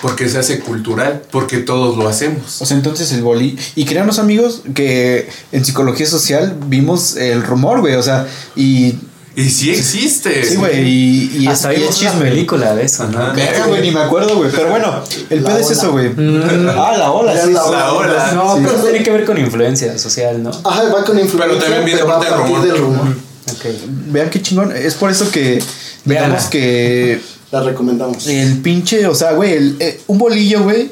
porque se hace cultural, porque todos lo hacemos. O sea, entonces el bolillo. Y créanos, amigos, que en psicología social vimos el rumor, güey. O sea, y. Y sí existe. Sí, güey. Y, y Hasta vimos una película de eso, ¿no? Verga, güey, ni me acuerdo, güey. Pero bueno, el pedo es eso, güey. Mm. Ah, la ola, sí. la. La ola. No, Sí. pero tiene que ver con influencia social, ¿no? Ajá, va con influencia. Pero también viene a parte del rumor. del rumor. Ok. Vean qué chingón. Es por eso que. Digamos que. La recomendamos. El pinche, o sea, güey, el- eh, un bolillo, güey.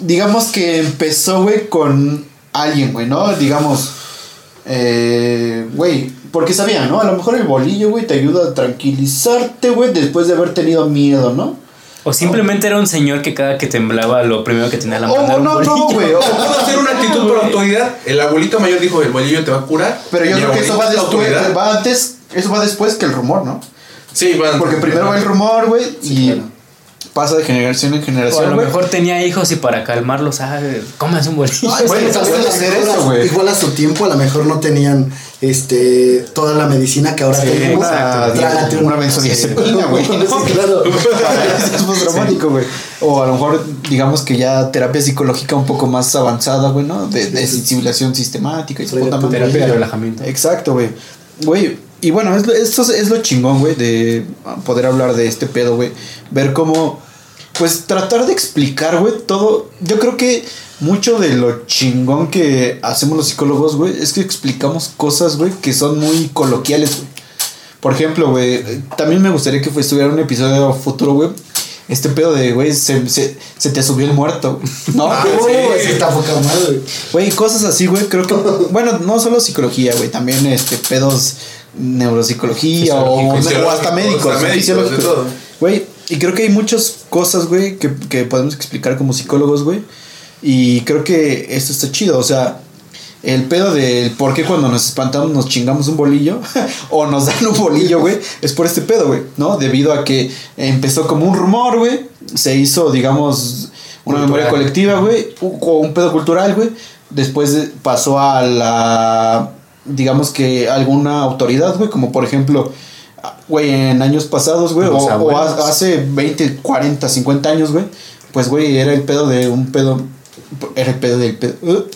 Digamos que empezó, güey, con alguien, güey, ¿no? Digamos, eh, güey, porque sabía, ¿no? A lo mejor el bolillo, güey, te ayuda a tranquilizarte, güey, después de haber tenido miedo, ¿no? O simplemente era un señor que cada que temblaba lo primero que tenía en la mano O era un no, no, güey. o- Pudo ser una actitud por autoridad. El abuelito mayor dijo: el bolillo te va a curar. Pero yo creo que eso va después, va antes, eso va después que el rumor, ¿no? Sí, van. Porque primero va el rumor, güey, y pasa de generación en O a generación, lo mejor tenía hijos y para calmarlos, ah, cómanse un bolillo. Es eso, a- güey. Igual a su tiempo, a lo mejor no tenían este toda la medicina que ahora Sí, tenemos. exacto. Trágate Una benzodiazepina, güey, ¿no? Claro. es postraumático, güey. O a lo mejor, digamos que ya terapia psicológica un poco más avanzada, güey, ¿no? De, de sensibilización sistemática y su Trae puta tu madre. Terapia de relajamiento. Exacto, güey. Güey, y bueno, es, esto es- lo chingón, güey, de poder hablar de este pedo, güey. Ver cómo, pues tratar de explicar, güey, todo. Yo creo que mucho de lo chingón que hacemos los psicólogos, güey, es que explicamos cosas, güey, que son muy coloquiales, güey. Por ejemplo, güey, también me gustaría que estuviera un episodio futuro, güey. Este pedo de, güey, se, se, se te subió el muerto. No, Ah, güey. Sí. ese está güey. Güey, cosas así, güey, creo que... Bueno, no solo psicología, güey, también este, pedos neuropsicología o, hasta médicos. Güey, y creo que hay muchas cosas, güey, que, que podemos explicar como psicólogos, güey. Y creo que esto está chido, o sea, el pedo del por qué cuando nos espantamos nos chingamos un bolillo o nos dan un bolillo, güey, es por este pedo, güey, ¿no? Debido a que empezó como un rumor, güey, se hizo, digamos, una Cultural. memoria colectiva, güey, u- o un pedo cultural, güey. Después de- pasó a la, digamos que alguna autoridad, güey, como por ejemplo, güey, en años pasados, güey, o, o hace 20, 40, 50 años, güey, pues, güey, era el pedo de un pedo, era el pedo del pedo.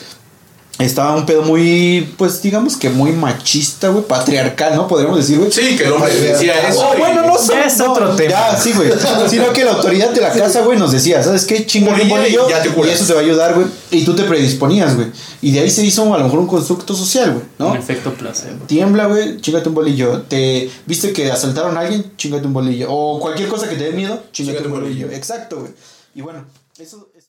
Estaba un pedo muy, pues digamos que muy machista, güey, patriarcal, ¿no? Podríamos decir, güey. Sí, que el hombre decía eso. Oh, bueno, no sé. Es no, otro tema. Ya, sí, güey. Sino que la autoridad de la casa, güey, nos decía, ¿sabes qué? Chinga un Bolillo y bolillo ya te y eso te va a ayudar, güey. Y tú te predisponías, güey. Y de ahí se hizo a lo mejor un constructo social, güey, ¿no? Un efecto placebo. Tiembla, güey, chingate un bolillo. Te viste que asaltaron a alguien, chingate un bolillo. O cualquier cosa que te dé miedo, chingate, un bolillo. Exacto, güey. Y bueno, eso es...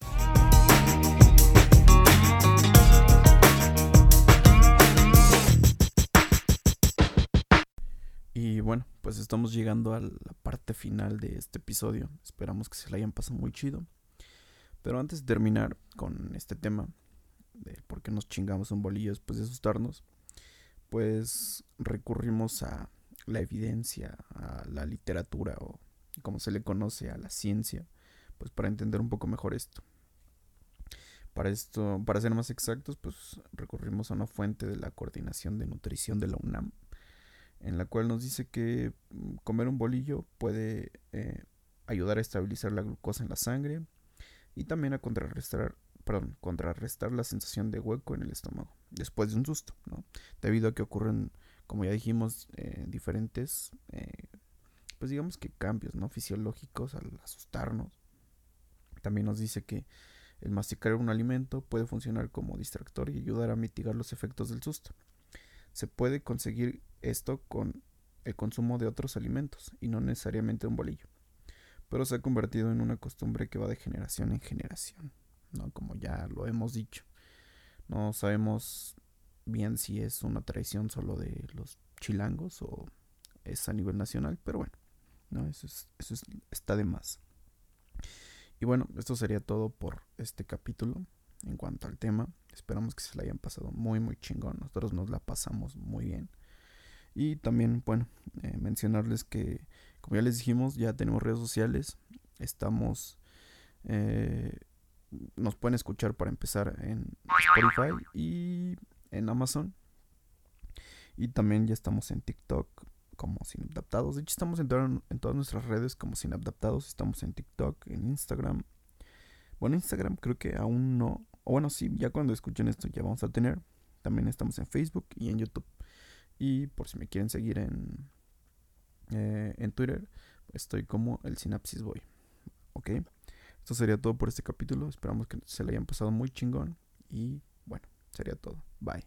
estamos llegando a la parte final de este episodio. Esperamos que se la hayan pasado muy chido. Pero antes de terminar con este tema, de por qué nos chingamos un bolillo después de asustarnos, pues recurrimos a la evidencia, a la literatura o como se le conoce a la ciencia, pues para entender un poco mejor esto. Para esto, para ser más exactos, pues recurrimos a una fuente de la Coordinación de Nutrición de la UNAM, en la cual nos dice que mm, comer un bolillo puede eh, ayudar a estabilizar la glucosa en la sangre y también a contrarrestar, perdón, contrarrestar la sensación de hueco en el estómago después de un susto, ¿no? Debido a que ocurren, como ya dijimos, eh, diferentes, eh, pues digamos que cambios, ¿no? Fisiológicos al asustarnos. También nos dice que el masticar un alimento puede funcionar como distractor y ayudar a mitigar los efectos del susto. Se puede conseguir esto con el consumo de otros alimentos y no necesariamente un bolillo, pero se ha convertido en una costumbre que va de generación en generación, ¿no? Como ya lo hemos dicho. No sabemos bien si es una tradición solo de los chilangos o es a nivel nacional, pero bueno, no, eso, eso está de más. Y bueno, esto sería todo por este capítulo en cuanto al tema. Esperamos que se la hayan pasado muy, muy chingón. Nosotros nos la pasamos muy bien. Y también, bueno, eh, mencionarles que, como ya les dijimos, ya tenemos redes sociales. Estamos eh, nos pueden escuchar para empezar en Spotify y en Amazon. Y también ya estamos en TikTok como Sin Adaptados. De hecho, estamos en, en todas nuestras redes como Sin Adaptados. Estamos en TikTok, en Instagram. Bueno, Instagram creo que aún no. O bueno, sí, ya cuando escuchen esto ya vamos a tener. También estamos en Facebook y en YouTube. Y por si me quieren seguir en, eh, en Twitter, estoy como el Synapsis Boy. ¿Ok? Esto sería todo por este capítulo. Esperamos que se le hayan pasado muy chingón. Y bueno, sería todo. Bye.